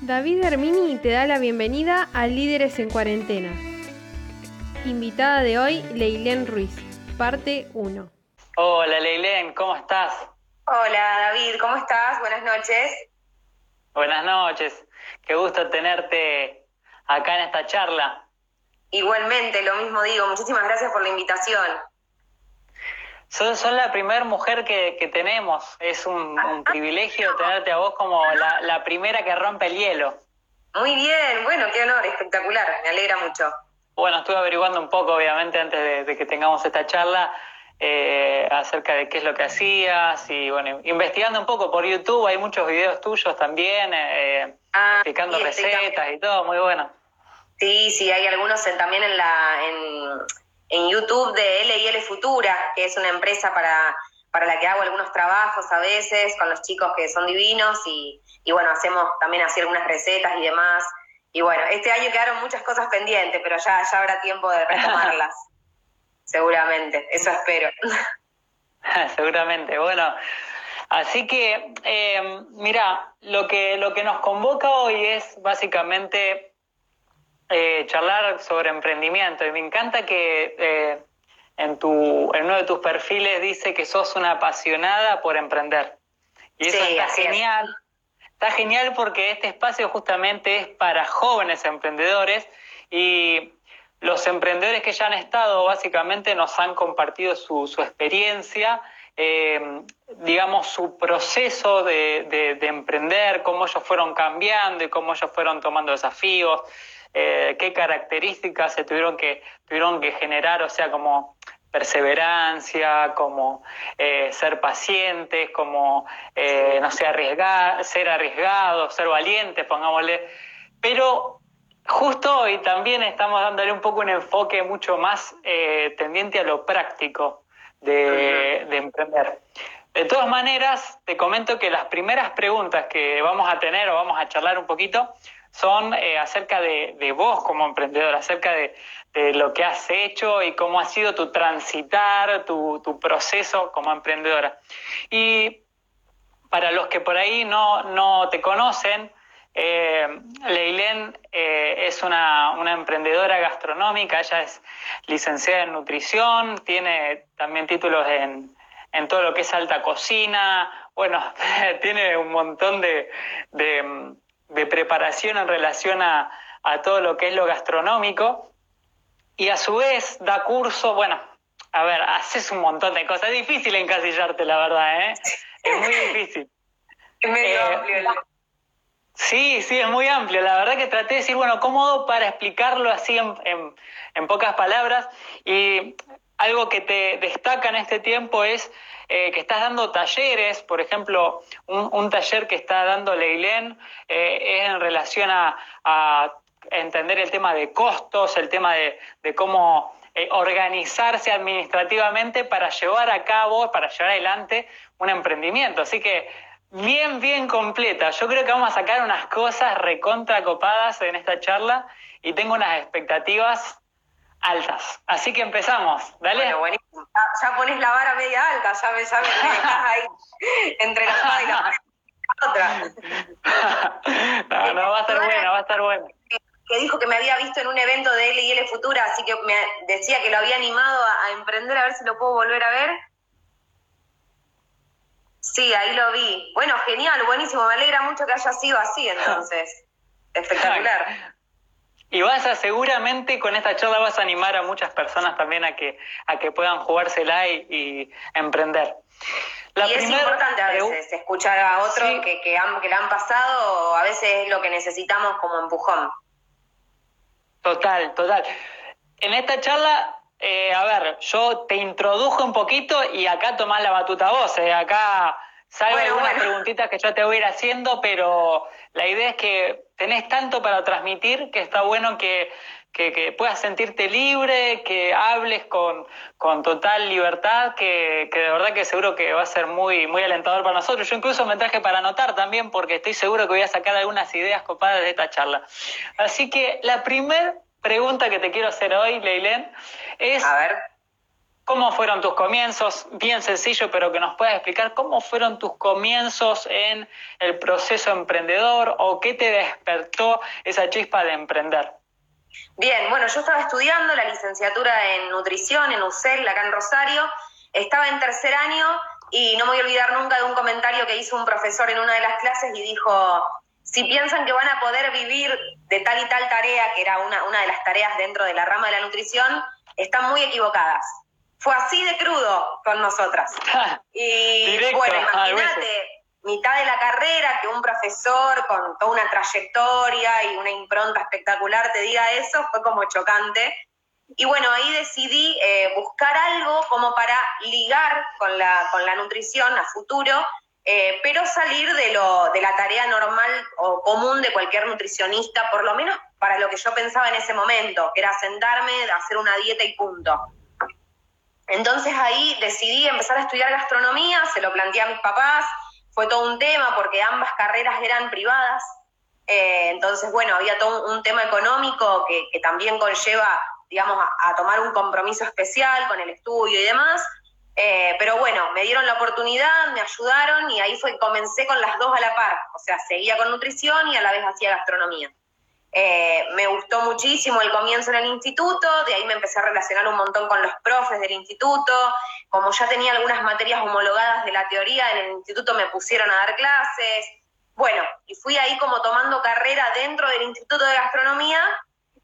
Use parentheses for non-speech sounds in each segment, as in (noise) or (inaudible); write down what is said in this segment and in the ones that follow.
David Hermini te da la bienvenida a Líderes en Cuarentena. Invitada de hoy, Leilén Ruiz, parte 1. Hola Leilén, ¿cómo estás? Hola David, ¿cómo estás? Buenas noches. Buenas noches, qué gusto tenerte acá en esta charla. Igualmente, lo mismo digo, muchísimas gracias por la invitación. Sos, la primera mujer que, tenemos, es un, privilegio tenerte a vos como la, primera que rompe el hielo. Muy bien, bueno, qué honor, espectacular, me alegra mucho. Bueno, estuve averiguando un poco, obviamente, antes de, que tengamos esta charla, eh, acerca de qué es lo que hacías y, bueno, investigando un poco por YouTube, hay muchos videos tuyos también, eh, Ah, explicando sí, recetas y todo, muy bueno. Sí, sí, hay algunos en- también en la en, en YouTube de L y L Futura, que es una empresa para, para la que hago algunos trabajos a veces con los chicos que son divinos y, y bueno, hacemos también así algunas recetas y demás. Y bueno, este año quedaron muchas cosas pendientes, pero ya, ya habrá tiempo de retomarlas. (laughs) Seguramente, eso espero. (laughs) Seguramente, bueno. Así que, eh, mira, lo que, lo que nos convoca hoy es básicamente eh, charlar sobre emprendimiento. Y me encanta que eh, en, tu, en uno de tus perfiles dice que sos una apasionada por emprender. Y eso Sí, está es. genial. Está genial porque este espacio justamente es para jóvenes emprendedores y los emprendedores que ya han estado básicamente nos han compartido su, su experiencia, eh, digamos su proceso de, de- de emprender, cómo ellos fueron cambiando y cómo ellos fueron tomando desafíos, eh, qué características se tuvieron que, tuvieron que generar, o sea, como perseverancia, como eh, ser pacientes, como, eh, no sé, arriesgar, ser arriesgados, ser valientes, pongámosle. Pero justo hoy también estamos dándole un poco un enfoque mucho más tendiente a lo práctico de, de emprender. De todas maneras, te comento que las primeras preguntas que vamos a tener o vamos a charlar un poquito son eh, acerca de, de vos como emprendedor, acerca de, de lo que has hecho y cómo ha sido tu transitar, tu, tu proceso como emprendedora. Y para los que por ahí no, no te conocen, eh, Leilén eh, es una, una emprendedora gastronómica, ella es licenciada en nutrición, tiene también títulos en, en todo lo que es alta cocina, bueno, (laughs) tiene un montón de, de, de preparación en relación a, a todo lo que es lo gastronómico y a su vez da curso, bueno, a ver, haces un montón de cosas, es difícil encasillarte la verdad, ¿eh? Es muy difícil. (laughs) Es medio Eh, amplio el- Sí, sí, es muy amplio. La verdad que traté de decir, bueno, cómodo para explicarlo así en, en- en pocas palabras. Y algo que te destaca en este tiempo es eh, que estás dando talleres, por ejemplo, un, taller que está dando Leilén eh, es en relación a, entender el tema de costos, el tema de, de cómo eh, organizarse administrativamente para llevar a cabo, para llevar adelante un emprendimiento. Así que bien, bien completa. Yo creo que vamos a sacar unas cosas recontra copadas en esta charla y tengo unas expectativas altas. Así que empezamos. Dale. Bueno, buenísimo. Ya, pones la vara media alta, ya me, me dejas ahí (laughs) entre la espada y la otra. (laughs) no, no, va a estar buena, va a estar buena. Que dijo que me había visto en un evento de L y L Futura, así que me decía que lo había animado a, a emprender, a ver si lo puedo volver a ver. Sí, ahí lo vi. Bueno, genial, buenísimo. Me alegra mucho que haya sido así entonces. (laughs) Espectacular. Y vas a seguramente con esta charla vas a animar a muchas personas también a que a que puedan jugársela y, y emprender. La y es importante a veces escuchar a otros Sí. que, que, han, que la han pasado, a veces es lo que necesitamos como empujón. Total, total. En esta charla, eh, a ver, yo te introdujo un poquito y acá tomás la batuta vos. eh, Acá salgo Bueno, algunas bueno. preguntitas que yo te voy a ir haciendo, pero la idea es que tenés tanto para transmitir que está bueno que, que, que puedas sentirte libre, que hables con, con total libertad, que, que de verdad que seguro que va a ser muy, muy alentador para nosotros. Yo incluso me traje para anotar también porque estoy seguro que voy a sacar algunas ideas copadas de esta charla. Así que la primera pregunta que te quiero hacer hoy, Leilén, es A ver. ¿Cómo fueron tus comienzos? Bien sencillo, pero que nos puedas explicar cómo fueron tus comienzos en el proceso emprendedor o qué te despertó esa chispa de emprender. Bien, bueno, yo estaba estudiando la licenciatura en nutrición en UCEL, acá en Rosario. Estaba en tercer año y no me voy a olvidar nunca de un comentario que hizo un profesor en una de las clases y dijo, si piensan que van a poder vivir de tal y tal tarea, que era una, una de las tareas dentro de la rama de la nutrición, están muy equivocadas fue así de crudo con nosotras. (laughs) y bueno, imagínate, mitad de la carrera, que un profesor con toda una trayectoria y una impronta espectacular te diga eso, fue como chocante. Y bueno, ahí decidí eh, buscar algo como para ligar con la, con la nutrición a futuro, eh, pero salir de, lo, de la tarea normal o común de cualquier nutricionista, por lo menos para lo que yo pensaba en ese momento, que era sentarme, hacer una dieta y punto. Entonces ahí decidí empezar a estudiar gastronomía, se lo planteé a mis papás, fue todo un tema porque ambas carreras eran privadas, eh, entonces bueno, había todo un tema económico que, también conlleva, digamos, a, tomar un compromiso especial con el estudio y demás, eh, pero bueno, me dieron la oportunidad, me ayudaron y ahí fue comencé con las dos a la par, o sea, seguía con nutrición y a la vez hacía gastronomía. Eh, me gustó muchísimo el comienzo en el instituto, de ahí me empecé a relacionar un montón con los profes del instituto, como ya tenía algunas materias homologadas de la teoría, en el instituto me pusieron a dar clases, bueno, y fui ahí como tomando carrera dentro del Instituto de Gastronomía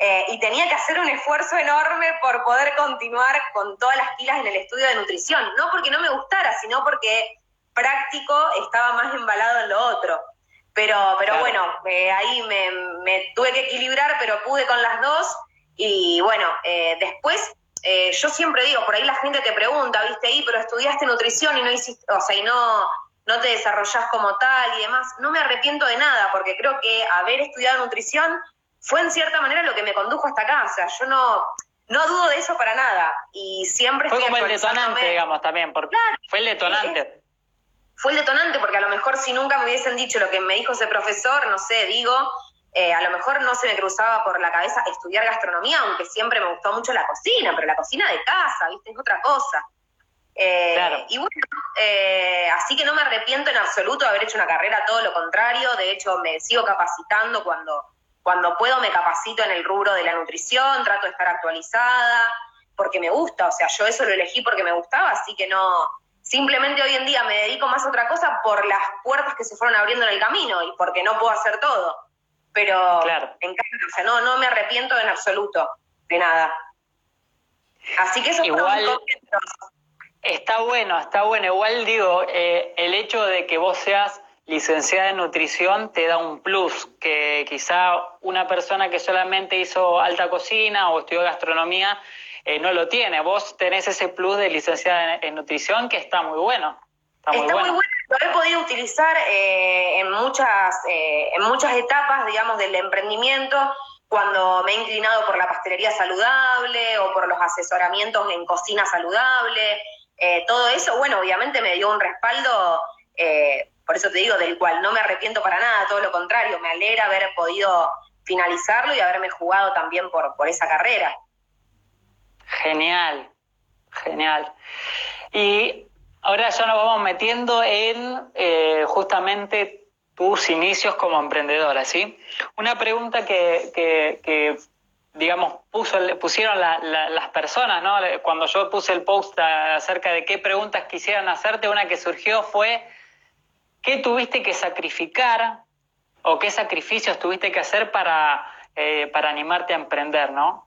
eh, y tenía que hacer un esfuerzo enorme por poder continuar con todas las pilas en el estudio de nutrición, no porque no me gustara, sino porque práctico estaba más embalado en lo otro. Pero, pero bueno, eh, ahí me, tuve que equilibrar, pero pude con las dos. Y bueno, eh, después, eh, yo siempre digo, por ahí la gente te pregunta, viste, ahí, pero estudiaste nutrición y no hiciste, o sea, y no, no te desarrollás como tal y demás. No me arrepiento de nada, porque creo que haber estudiado nutrición fue en cierta manera lo que me condujo hasta acá. O sea, yo no, no dudo de eso para nada. Y siempre fue como el detonante, digamos, también, porque fue el detonante fue el detonante, porque a lo mejor si nunca me hubiesen dicho lo que me dijo ese profesor, no sé, digo, eh, a lo mejor no se me cruzaba por la cabeza estudiar gastronomía, aunque siempre me gustó mucho la cocina, pero la cocina de casa, ¿viste? Es otra cosa. Eh, y bueno, eh, así que no me arrepiento en absoluto de haber hecho una carrera, todo lo contrario, de hecho me sigo capacitando cuando, cuando puedo, me capacito en el rubro de la nutrición, trato de estar actualizada, porque me gusta, o sea, yo eso lo elegí porque me gustaba, así que no, Simplemente hoy en día me dedico más a otra cosa por las puertas que se fueron abriendo en el camino y porque no puedo hacer todo. Pero claro. encanta, o sea, no, no me arrepiento en absoluto de nada. Así que eso Igual, Está bueno, está bueno. Igual digo, eh, el hecho de que vos seas licenciada en nutrición te da un plus, que quizá una persona que solamente hizo alta cocina o estudió gastronomía eh, no lo tiene. Vos tenés ese plus de licenciada en, nutrición que está muy bueno. Está, muy, bueno. Lo he podido utilizar eh, en, muchas, eh, en muchas etapas, digamos, del emprendimiento, cuando me he inclinado por la pastelería saludable o por los asesoramientos en cocina saludable. todo eso, bueno, obviamente me dio un respaldo, por eso te digo, del cual no me arrepiento para nada, todo lo contrario, me alegra haber podido finalizarlo y haberme jugado también por, por esa carrera. Genial, genial. Y ahora ya nos vamos metiendo en eh, justamente tus inicios como emprendedora, ¿sí? Una pregunta que, que, digamos, puso, pusieron las personas, ¿no? Cuando yo puse el post acerca de qué preguntas quisieran hacerte, una que surgió fue, ¿qué tuviste que sacrificar o qué sacrificios tuviste que hacer para, eh, para animarte a emprender, ¿no?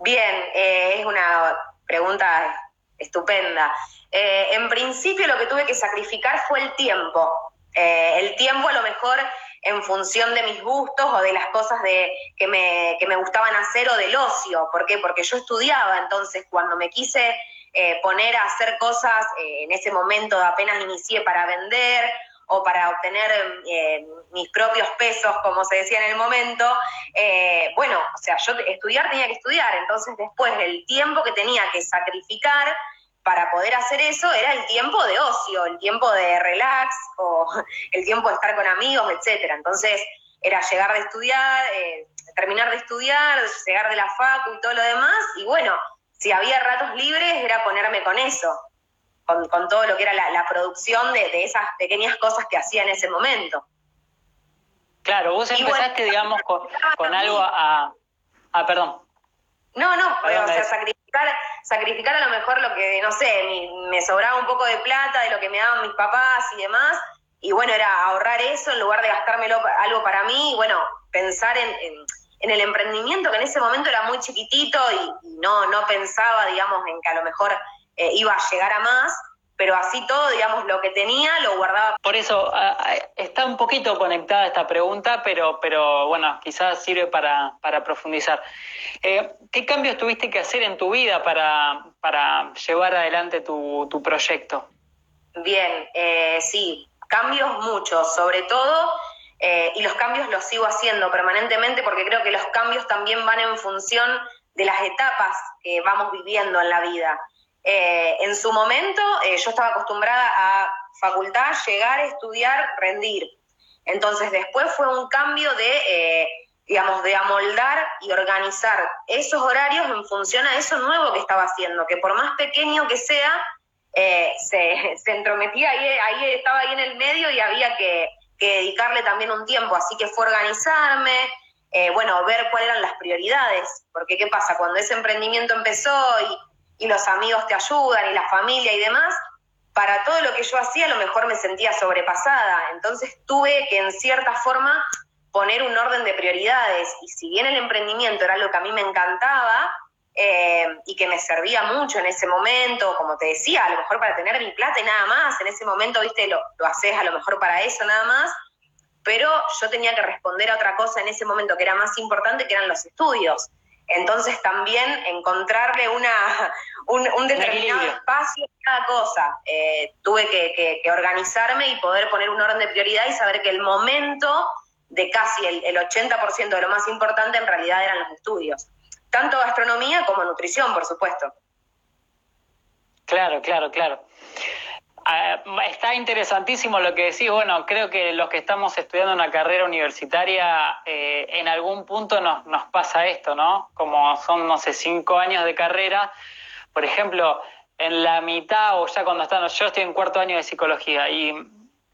Bien, eh, es una pregunta estupenda. Eh, en principio lo que tuve que sacrificar fue el tiempo. Eh, el tiempo a lo mejor en función de mis gustos o de las cosas de, que, me, que me gustaban hacer o del ocio. ¿Por qué? Porque yo estudiaba, entonces cuando me quise poner a hacer cosas, en ese momento apenas inicié para vender o para obtener eh, mis propios pesos, como se decía en el momento, eh, bueno, o sea, yo estudiar tenía que estudiar, entonces después el tiempo que tenía que sacrificar para poder hacer eso era el tiempo de ocio, el tiempo de relax o (laughs) el tiempo de estar con amigos, etcétera. Entonces era llegar de estudiar, eh, terminar de estudiar, llegar de la facu y todo lo demás, y bueno, si había ratos libres era ponerme con eso, con, todo lo que era la, producción de, esas pequeñas cosas que hacía en ese momento. Claro, vos empezaste, digamos, con, (laughs) algo a... Ah, perdón. No, no, o sea, sacrificar, sacrificar a lo mejor lo que, no sé, me sobraba un poco de plata de lo que me daban mis papás y demás, y bueno, era ahorrar eso en lugar de gastármelo algo para mí, y bueno, pensar en, en, el emprendimiento que en ese momento era muy chiquitito y, no, no pensaba, digamos, en que a lo mejor eh, iba a llegar a más, pero así todo, digamos, lo que tenía lo guardaba. Por eso está un poquito conectada esta pregunta, pero, pero bueno, quizás sirve para, para profundizar. Eh, ¿Qué cambios tuviste que hacer en tu vida para, para llevar adelante tu, tu proyecto? Bien, eh, sí, cambios muchos, sobre todo, eh, y los cambios los sigo haciendo permanentemente porque creo que los cambios también van en función de las etapas que vamos viviendo en la vida. Eh, en su momento eh, yo estaba acostumbrada a facultad, llegar, estudiar, rendir. Entonces después fue un cambio de, digamos, de amoldar y organizar esos horarios en función a eso nuevo que estaba haciendo, que por más pequeño que sea, eh, se, (laughs) entrometía ahí, ahí, estaba ahí en el medio y había que, dedicarle también un tiempo, así que fue organizarme, eh, bueno, ver cuáles eran las prioridades, porque ¿qué pasa? Cuando ese emprendimiento empezó y, y los amigos te ayudan y la familia y demás, para todo lo que yo hacía a lo mejor me sentía sobrepasada, entonces tuve que en cierta forma poner un orden de prioridades y si bien el emprendimiento era lo que a mí me encantaba, eh, y que me servía mucho en ese momento, como te decía, a lo mejor para tener mi plata y nada más, en ese momento, viste, lo, lo haces a lo mejor para eso nada más, pero yo tenía que responder a otra cosa en ese momento que era más importante, que eran los estudios. Entonces también encontrarle una, (laughs) un, determinado espacio a cada cosa. Eh, tuve que, organizarme y poder poner un orden de prioridad y saber que el momento de casi el, el 80% de lo más importante en realidad eran los estudios tanto gastronomía como nutrición, por supuesto. Claro, claro, claro. Está interesantísimo lo que decís. Bueno, creo que los que estamos estudiando una carrera universitaria, eh, en algún punto nos, nos pasa esto, ¿no? Como son, no sé, cinco años de carrera. Por ejemplo, en la mitad o ya cuando están, yo estoy en cuarto año de psicología y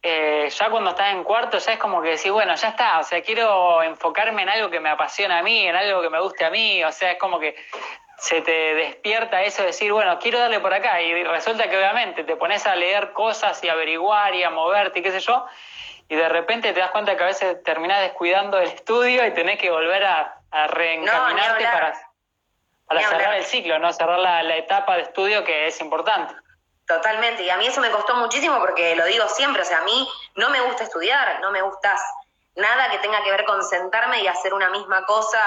eh, ya cuando estás en cuarto ya es como que decís, bueno, ya está, o sea, quiero enfocarme en algo que me apasiona a mí, en algo que me guste a mí, o sea, es como que se te despierta eso de decir, bueno, quiero darle por acá, y resulta que obviamente te pones a leer cosas y averiguar y a moverte y qué sé yo, y de repente te das cuenta que a veces terminás descuidando el estudio y tenés que volver a, reencaminarte para, para cerrar el ciclo, ¿no? Cerrar la etapa de estudio que es importante. Totalmente, y a mí eso me costó muchísimo porque lo digo siempre, o sea, a mí no me gusta estudiar, no me gusta nada que tenga que ver con sentarme y hacer una misma cosa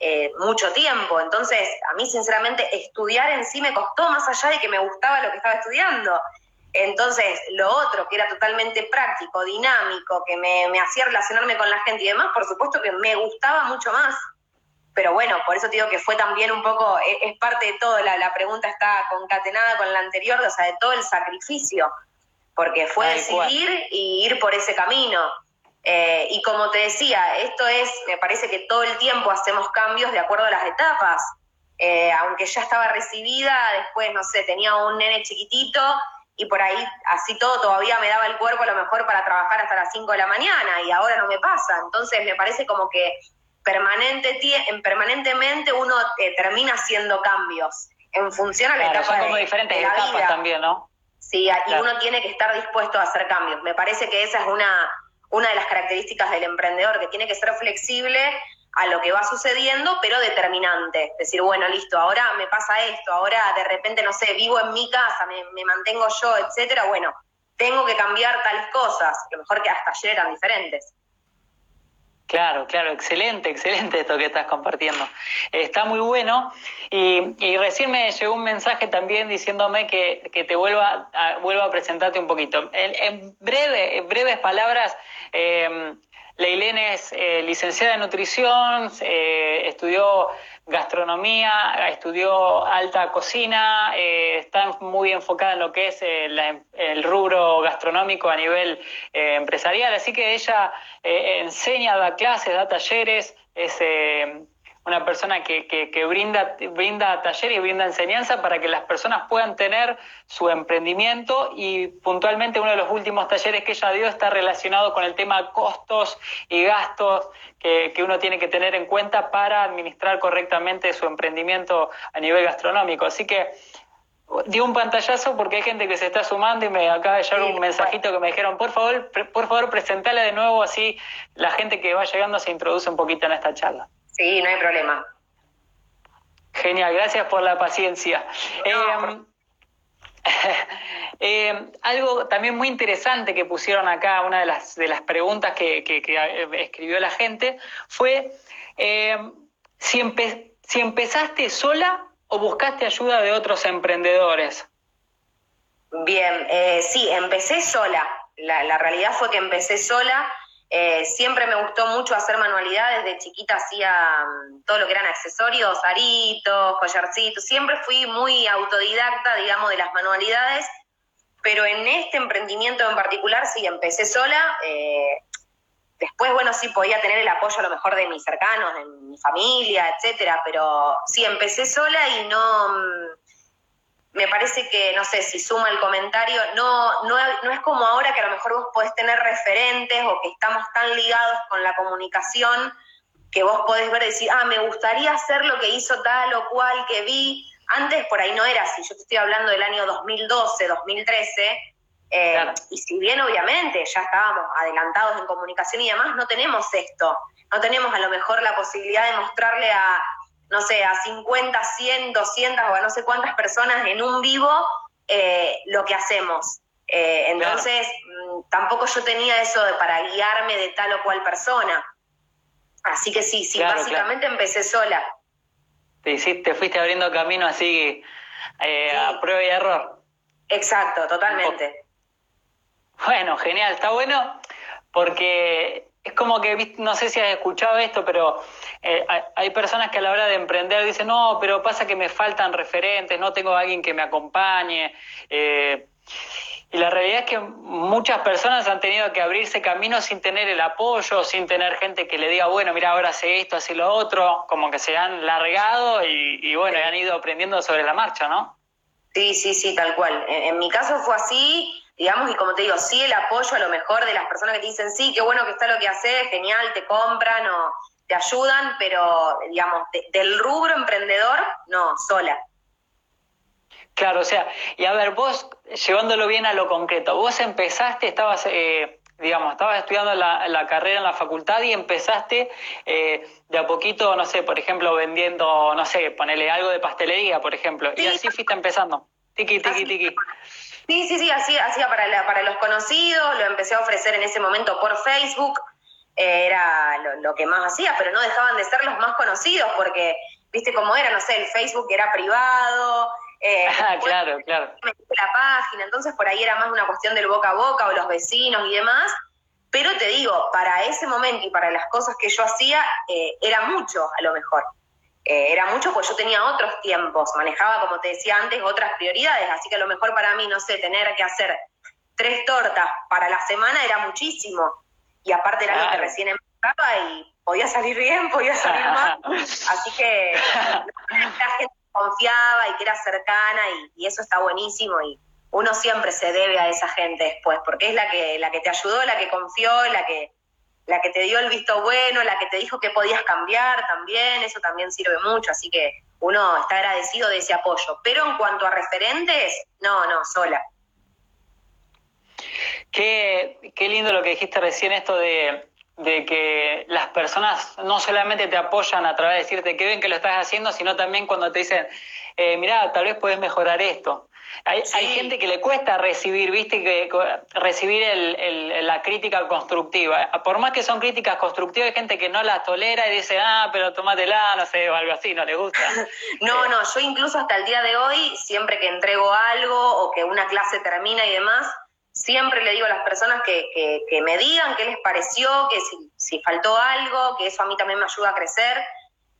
eh, mucho tiempo. Entonces, a mí sinceramente estudiar en sí me costó más allá de que me gustaba lo que estaba estudiando. Entonces, lo otro, que era totalmente práctico, dinámico, que me, me hacía relacionarme con la gente y demás, por supuesto que me gustaba mucho más pero bueno, por eso te digo que fue también un poco, e, es, parte de todo, la, la, pregunta está concatenada con la anterior, o sea, de todo el sacrificio, porque fue decidir y ir por ese camino. Eh, y como te decía, esto es, me parece que todo el tiempo hacemos cambios de acuerdo a las etapas. Eh, aunque ya estaba recibida, después, no sé, tenía un nene chiquitito y por ahí así todo todavía me daba el cuerpo a lo mejor para trabajar hasta las 5 de la mañana y ahora no me pasa. Entonces me parece como que permanente, permanentemente uno eh, termina haciendo cambios en función a la etapa como diferentes etapas también, ¿no? Sí, y uno tiene que estar dispuesto a hacer cambios. Me parece que esa es una, una de las características del emprendedor, que tiene que ser flexible a lo que va sucediendo, pero determinante. Decir, bueno, listo, ahora me pasa esto, ahora de repente, no sé, vivo en mi casa, me, mantengo yo, etcétera. Bueno, tengo que cambiar tales cosas, que mejor que hasta ayer eran diferentes. Claro, claro, excelente, (laughs) excelente esto que estás compartiendo. Está muy bueno y, y recién me llegó un mensaje también diciéndome que, que te vuelva a, vuelva a presentarte un poquito. En, breve, en breves palabras, eh, Leilén es eh, licenciada en nutrición, eh, estudió gastronomía, estudió alta cocina, eh, está muy enfocada en lo que es el rubro gastronómico a nivel empresarial, así que ella enseña, da clases, da talleres, es una persona que, que, brinda, brinda taller y brinda enseñanza para que las personas puedan tener su emprendimiento y puntualmente uno de los últimos talleres que ella dio está relacionado con el tema costos y gastos que, que uno tiene que tener en cuenta para administrar correctamente su emprendimiento a nivel gastronómico. Así que dio un pantallazo porque hay gente que se está sumando y me acaba de llegar un mensajito que me dijeron, por favor, por favor, presentale de nuevo así la gente que va llegando se introduce un poquito en esta charla. Sí, no hay problema. Genial, gracias por la paciencia. Em, (laughs) em, algo también muy interesante que pusieron acá, una de las, de las preguntas que, que, eh, escribió la gente, fue em, si, si empezaste sola o buscaste ayuda de otros emprendedores? Bien, eh, sí, empecé sola. La, realidad fue que empecé sola. Eh, siempre me gustó mucho hacer manualidades. De chiquita hacía mm, todo lo que eran accesorios, aritos, collarcitos. Siempre fui muy autodidacta, digamos, de las manualidades. Pero en este emprendimiento en particular sí empecé sola. Eh, Después, bueno, sí podía tener el apoyo a lo mejor de mis cercanos, de mi familia, etcétera, pero sí empecé sola y no mm, me parece que, no sé, si suma el comentario, no, no, no es como ahora que a lo mejor vos podés tener referentes o que estamos tan ligados con la comunicación que vos podés ver y decir, ah, me gustaría hacer lo que hizo tal o cual que vi. Antes por ahí no era así, yo te estoy hablando del año 2012, 2013, eh, y si bien obviamente ya estábamos adelantados en comunicación y demás, no tenemos esto. No tenemos a lo mejor la posibilidad de mostrarle a, no sé, a 50, 100, 200 o a no sé cuántas personas en un vivo eh, lo que hacemos. Eh, entonces, mm, tampoco yo tenía eso de para guiarme de tal o cual persona. Así que sí, sí, básicamente empecé sola. Te, hiciste, fuiste abriendo camino así a prueba y error. Exacto, totalmente. Bueno, genial, está bueno porque es como que, no sé si has escuchado esto, pero eh, hay personas que a la hora de emprender dicen, no, pero pasa que me faltan referentes, no tengo a alguien que me acompañe. Eh, y la realidad es que muchas personas han tenido que abrirse camino sin tener el apoyo, sin tener gente que le diga, bueno, mira, ahora hace esto, hace lo otro, como que se han largado y, y bueno, han ido aprendiendo sobre la marcha, ¿no? Sí, sí, sí, tal cual. en mi caso fue así digamos, y como te digo, sí el apoyo a lo mejor de las personas que te dicen, sí, qué bueno que está lo que haces, genial, te compran o te ayudan, pero, digamos, del rubro emprendedor, no, sola. Claro, o sea, y a ver, vos, llevándolo bien a lo concreto, vos empezaste, estabas, eh, digamos, estabas estudiando la, carrera en la facultad y empezaste eh, de a poquito, no sé, por ejemplo, vendiendo, no sé, ponerle algo de pastelería, por ejemplo, y así fuiste empezando. Tiki, tiki, tiki. Sí, sí, sí, hacía, hacía para, para los conocidos, lo empecé a ofrecer en ese momento por Facebook, eh, era lo, que más hacía, pero no dejaban de ser los más conocidos porque, viste cómo era, no sé, el Facebook era privado. Eh, (laughs) ah, claro, claro. La página, entonces por ahí era más una cuestión del boca a boca o los vecinos y demás. Pero te digo, para ese momento y para las cosas que yo hacía, eh, era mucho a lo mejor. Eh, era mucho pues yo tenía otros tiempos, manejaba, como te decía antes, otras prioridades, así que a lo mejor para mí, no sé, tener que hacer tres tortas para la semana era muchísimo. Y aparte era algo que recién empezaba y podía salir bien, podía salir mal. (laughs) Así que la gente confiaba y que era cercana y, y, eso está buenísimo y uno siempre se debe a esa gente después, porque es la que, la que te ayudó, la que confió, la que la que te dio el visto bueno, la que te dijo que podías cambiar también, eso también sirve mucho, así que uno está agradecido de ese apoyo. Pero en cuanto a referentes, no, no, sola. Qué, qué lindo lo que dijiste recién, esto de, de que las personas no solamente te apoyan a través de decirte que ven que lo estás haciendo, sino también cuando te dicen, eh, mira, tal vez puedes mejorar esto. Hay, gente que le cuesta recibir, viste, que recibir la crítica constructiva. Por más que son críticas constructivas, hay gente que no las tolera y dice, ah, pero tómatela, no sé, o algo así, no le gusta. (laughs) no, no, yo incluso hasta el día de hoy, siempre que entrego algo o que una clase termina y demás, siempre le digo a las personas que, que, me digan qué les pareció, que si, si faltó algo, que eso a mí también me ayuda a crecer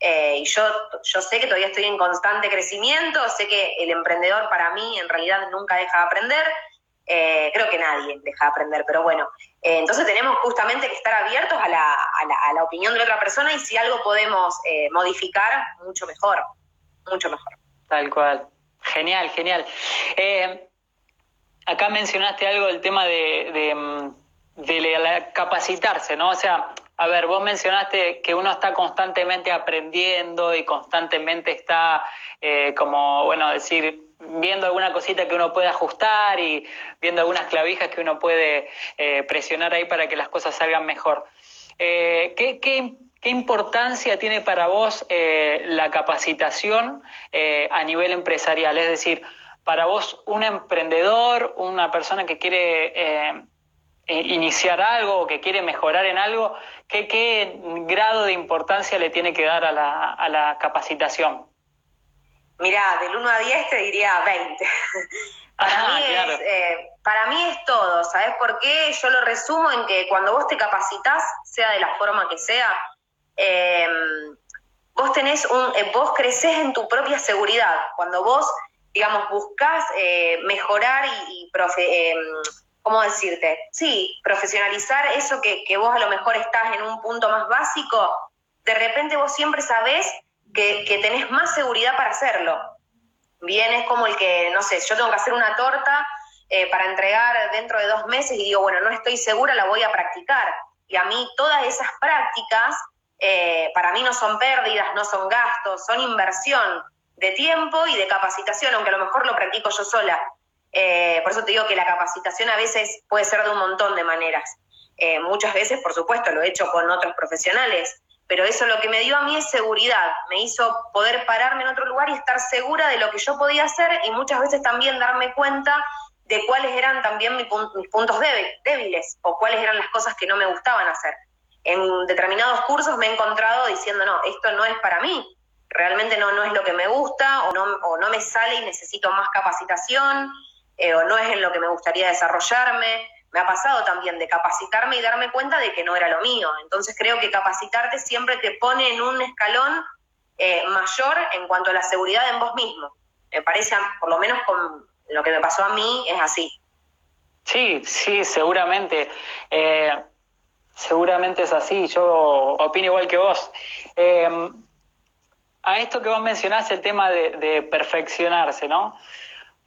eh, y yo, yo sé que todavía estoy en constante crecimiento, sé que el emprendedor para mí en realidad nunca deja de aprender. eh, creo que nadie deja de aprender, pero bueno, eh, entonces tenemos justamente que estar abiertos a la, a, la, opinión de la otra persona y si algo podemos modificar, mucho mejor, mucho mejor. Tal cual. Genial, genial. acá mencionaste algo del tema de, de, mm, de capacitarse, ¿no? O sea, a ver, vos mencionaste que uno está constantemente aprendiendo y constantemente está, eh, como, bueno, decir, viendo alguna cosita que uno puede ajustar y viendo algunas clavijas que uno puede eh, presionar ahí para que las cosas salgan mejor. Eh, ¿qué, qué, importancia tiene para vos la capacitación a nivel empresarial? Es decir, para vos un emprendedor, una persona que quiere iniciar algo o que quiere mejorar en algo, ¿qué, grado de importancia le tiene que dar a la, capacitación? Mirá, del 1 a 10 te diría 20. (laughs) para, mí es, eh, para mí es todo, ¿sabes por qué? Yo lo resumo en que cuando vos te capacitas, sea de la forma que sea, em, vos tenés un, eh, vos creces en tu propia seguridad. Cuando vos, digamos, buscas mejorar y, y profe, em, ¿cómo decirte? Sí, profesionalizar eso que, vos a lo mejor estás en un punto más básico, de repente vos siempre sabés que, tenés más seguridad para hacerlo. Bien, es como el que, no sé, yo tengo que hacer una torta eh, para entregar dentro de dos meses y digo, bueno, no estoy segura, la voy a practicar. Y a mí todas esas prácticas, eh, para mí no son pérdidas, no son gastos, son inversión de tiempo y de capacitación, aunque a lo mejor lo practico yo sola. Eh, por eso te digo que la capacitación a veces puede ser de un montón de maneras. Eh, muchas veces, por supuesto, lo he hecho con otros profesionales, pero eso lo que me dio a mí es seguridad, me hizo poder pararme en otro lugar y estar segura de lo que yo podía hacer y muchas veces también darme cuenta de cuáles eran también mis puntos débiles o cuáles eran las cosas que no me gustaban hacer. En determinados cursos me he encontrado diciendo, no, esto no es para mí, realmente no, no es lo que me gusta o no, o no me sale y necesito más capacitación eh, o no es en lo que me gustaría desarrollarme. Me ha pasado también de capacitarme y darme cuenta de que no era lo mío. Entonces creo que capacitarte siempre te pone en un escalón eh, mayor en cuanto a la seguridad en vos mismo. Me parece, por lo menos con lo que me pasó a mí, es así. Sí, sí, seguramente. Eh, seguramente es así. Yo opino igual que vos. a esto que vos mencionás, el tema de, de perfeccionarse, ¿no?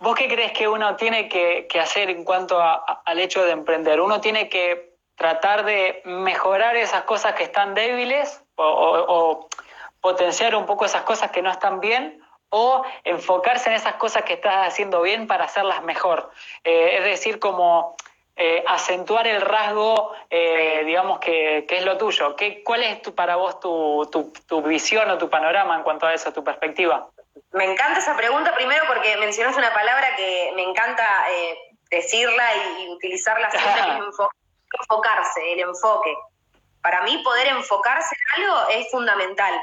¿Vos qué crees que uno tiene que, hacer en cuanto al hecho de emprender? ¿Uno tiene que tratar de mejorar esas cosas que están débiles o, potenciar un poco esas cosas que no están bien? ¿O enfocarse en esas cosas que estás haciendo bien para hacerlas mejor? Eh, es decir, como eh, acentuar el rasgo, eh, digamos, que, es lo tuyo. ¿Qué, ¿Cuál es para vos tu, tu, tu visión o tu panorama en cuanto a eso, tu perspectiva? Me encanta esa pregunta primero porque mencionas una palabra que me encanta eh, decirla y, utilizarla siempre, (laughs) enfocarse, el enfoque. Para mí poder enfocarse en algo es fundamental.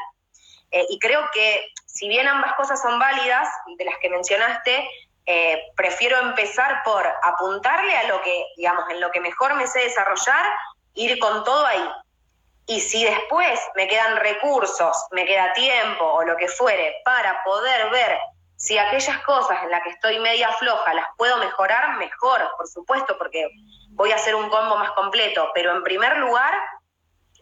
Eh, y creo que si bien ambas cosas son válidas, de las que mencionaste, eh, prefiero empezar por apuntarle a lo que, digamos, en lo que mejor me sé desarrollar, ir con todo ahí. Y si después me quedan recursos, me queda tiempo o lo que fuere para poder ver si aquellas cosas en las que estoy media floja las puedo mejorar, mejor, por supuesto, porque voy a hacer un combo más completo. Pero en primer lugar,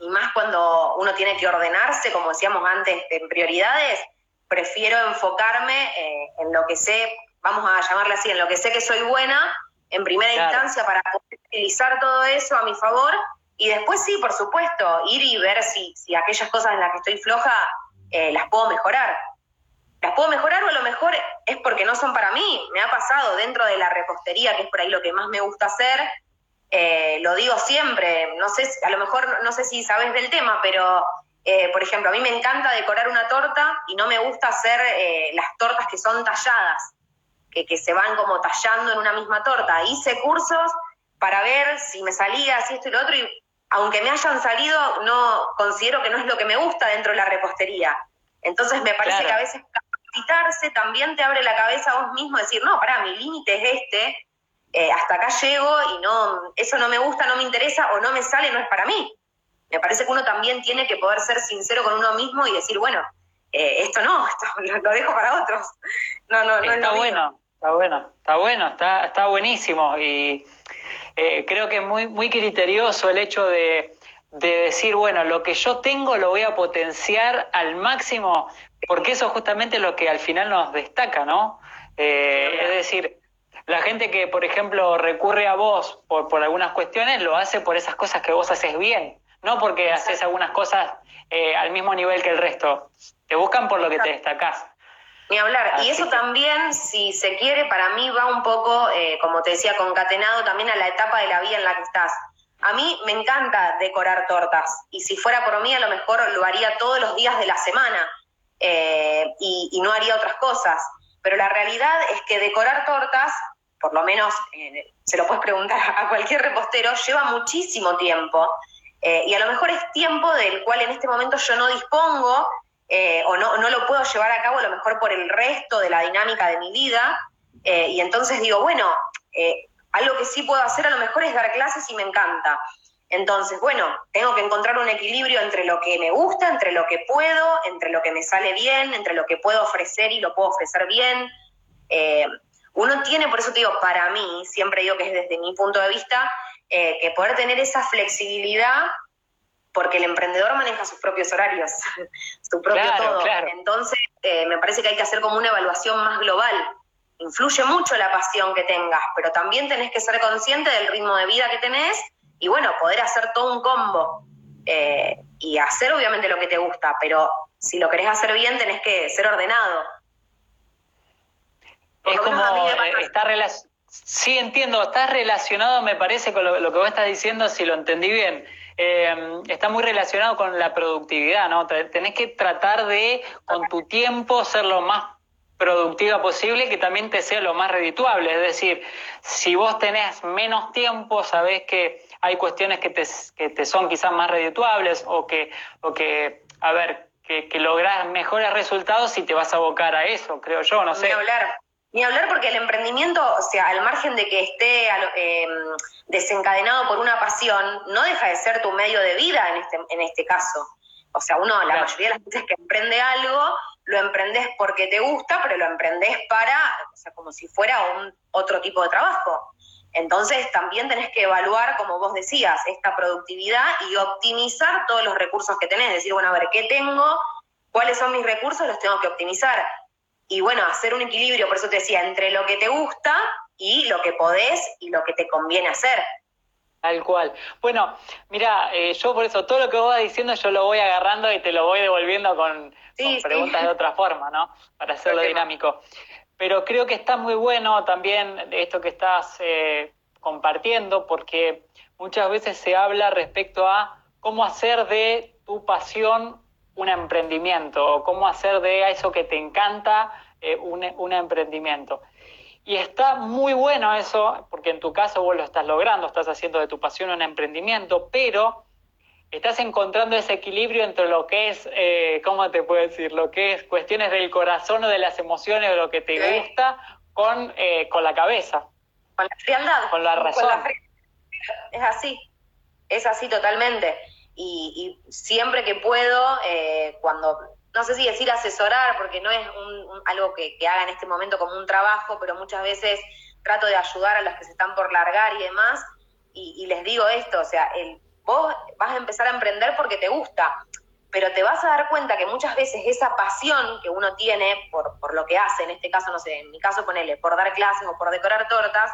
y más cuando uno tiene que ordenarse, como decíamos antes, en prioridades, prefiero enfocarme eh, en lo que sé, vamos a llamarle así, en lo que sé que soy buena, en primera instancia, para utilizar todo eso a mi favor y después sí, por supuesto, ir y ver si, si aquellas cosas en las que estoy floja eh, las puedo mejorar. Las puedo mejorar o a lo mejor es porque no son para mí. Me ha pasado dentro de la repostería, que es por ahí lo que más me gusta hacer. Eh, lo digo siempre, no sé, a lo mejor no sé si sabes del tema, pero eh, por ejemplo, a mí me encanta decorar una torta y no me gusta hacer las tortas que son talladas, que, que se van como tallando en una misma torta. Hice cursos para ver si me salía, si esto y lo otro, y aunque me hayan salido, no considero que no es lo que me gusta dentro de la repostería. Entonces me parece que a veces capacitarse también te abre la cabeza a vos mismo, decir, no, pará, mi límite es este, eh, hasta acá llego y no, eso no me gusta, no me interesa o no me sale, no es para mí. Me parece que uno también tiene que poder ser sincero con uno mismo y decir, bueno, eh, esto no, (laughs) esto lo, dejo para otros. No, no, no Está bueno. Está bueno, está bueno, está, está buenísimo y eh, creo que es muy, muy criterioso el hecho de, decir, bueno, lo que yo tengo lo voy a potenciar al máximo, porque eso justamente es lo que al final nos destaca, ¿no? Eh, es decir, la gente que, por ejemplo, recurre a vos por, por algunas cuestiones, lo hace por esas cosas que vos haces bien, no porque haces algunas cosas eh, al mismo nivel que el resto. Te buscan por lo que te destacás. Ni hablar. y eso también, si se quiere, para mí va un poco, eh, como te decía, concatenado también a la etapa de la vida en la que estás. A mí me encanta decorar tortas y si fuera por mí a lo mejor lo haría todos los días de la semana eh, y, no haría otras cosas. Pero la realidad es que decorar tortas, por lo menos eh, se lo puedes preguntar a cualquier repostero, lleva muchísimo tiempo y a lo mejor es tiempo del cual en este momento yo no dispongo eh, o no, no lo puedo llevar a cabo a lo mejor por el resto de la dinámica de mi vida. Eh, y entonces digo, bueno, eh, algo que sí puedo hacer a lo mejor es dar clases y me encanta. Entonces, bueno, tengo que encontrar un equilibrio entre lo que me gusta, entre lo que puedo, entre lo que me sale bien, entre lo que puedo ofrecer y lo puedo ofrecer bien. uno tiene, por eso te digo, para mí, siempre digo que es desde mi punto de vista, que poder tener esa flexibilidad porque el emprendedor maneja sus propios horarios, (laughs) su propio todo. Entonces, eh, me parece que hay que hacer como una evaluación más global. Influye mucho la pasión que tengas, pero también tenés que ser consciente del ritmo de vida que tenés y bueno, poder hacer todo un combo. Eh, y hacer obviamente lo que te gusta, pero si lo querés hacer bien tenés que ser ordenado. es como eh, Sí, entiendo, estás relacionado, me parece, con lo, lo que vos estás diciendo, si lo entendí bien eh, está muy relacionado con la productividad, ¿no? Tenés que tratar de, con tu tiempo, ser lo más productiva posible, que también te sea lo más redituable. Es decir, si vos tenés menos tiempo, sabés que hay cuestiones que te, que te son quizás más redituables o que, o que a ver, que, que lográs mejores resultados y te vas a abocar a eso, creo yo, no sé. hablar. Ni hablar porque el emprendimiento, o sea, al margen de que esté em, desencadenado por una pasión, no deja de ser tu medio de vida en este, en este caso. O sea, uno, la mayoría de las veces que emprende algo, lo emprendes porque te gusta, pero lo emprendes para, o sea, como si fuera un otro tipo de trabajo. Entonces también tenés que evaluar, como vos decías, esta productividad y optimizar todos los recursos que tenés. Decir, bueno, a ver, ¿qué tengo? ¿Cuáles son mis recursos? Los tengo que optimizar y bueno, hacer un equilibrio, por eso te decía, entre lo que te gusta y lo que podés y lo que te conviene hacer. Tal cual. Bueno, mira, eh, yo por eso todo lo que vos vas diciendo yo lo voy agarrando y te lo voy devolviendo con, preguntas de otra forma, ¿no? Para hacerlo dinámico. Pero creo que está muy bueno también esto que estás eh, compartiendo, porque muchas veces se habla respecto a cómo hacer de tu pasión un emprendimiento o cómo hacer de eso que te encanta eh, un, un, emprendimiento. Y está muy bueno eso, porque en tu caso vos lo estás logrando, estás haciendo de tu pasión un emprendimiento, pero estás encontrando ese equilibrio entre lo que es, eh, ¿cómo te puedo decir? Lo que es cuestiones del corazón o de las emociones o lo que te gusta con, eh, con la cabeza. Con la frialdad. Con la razón. es así, es así totalmente y, siempre que puedo, eh, cuando, no sé si decir asesorar, porque no es algo que, haga en este momento como un trabajo, pero muchas veces trato de ayudar a los que se están por largar y demás, y, les digo esto, o sea, el, vos vas a empezar a emprender porque te gusta, pero te vas a dar cuenta que muchas veces esa pasión que uno tiene por, por lo que hace, en este caso, no sé, en mi caso ponele, por dar clases o por decorar tortas,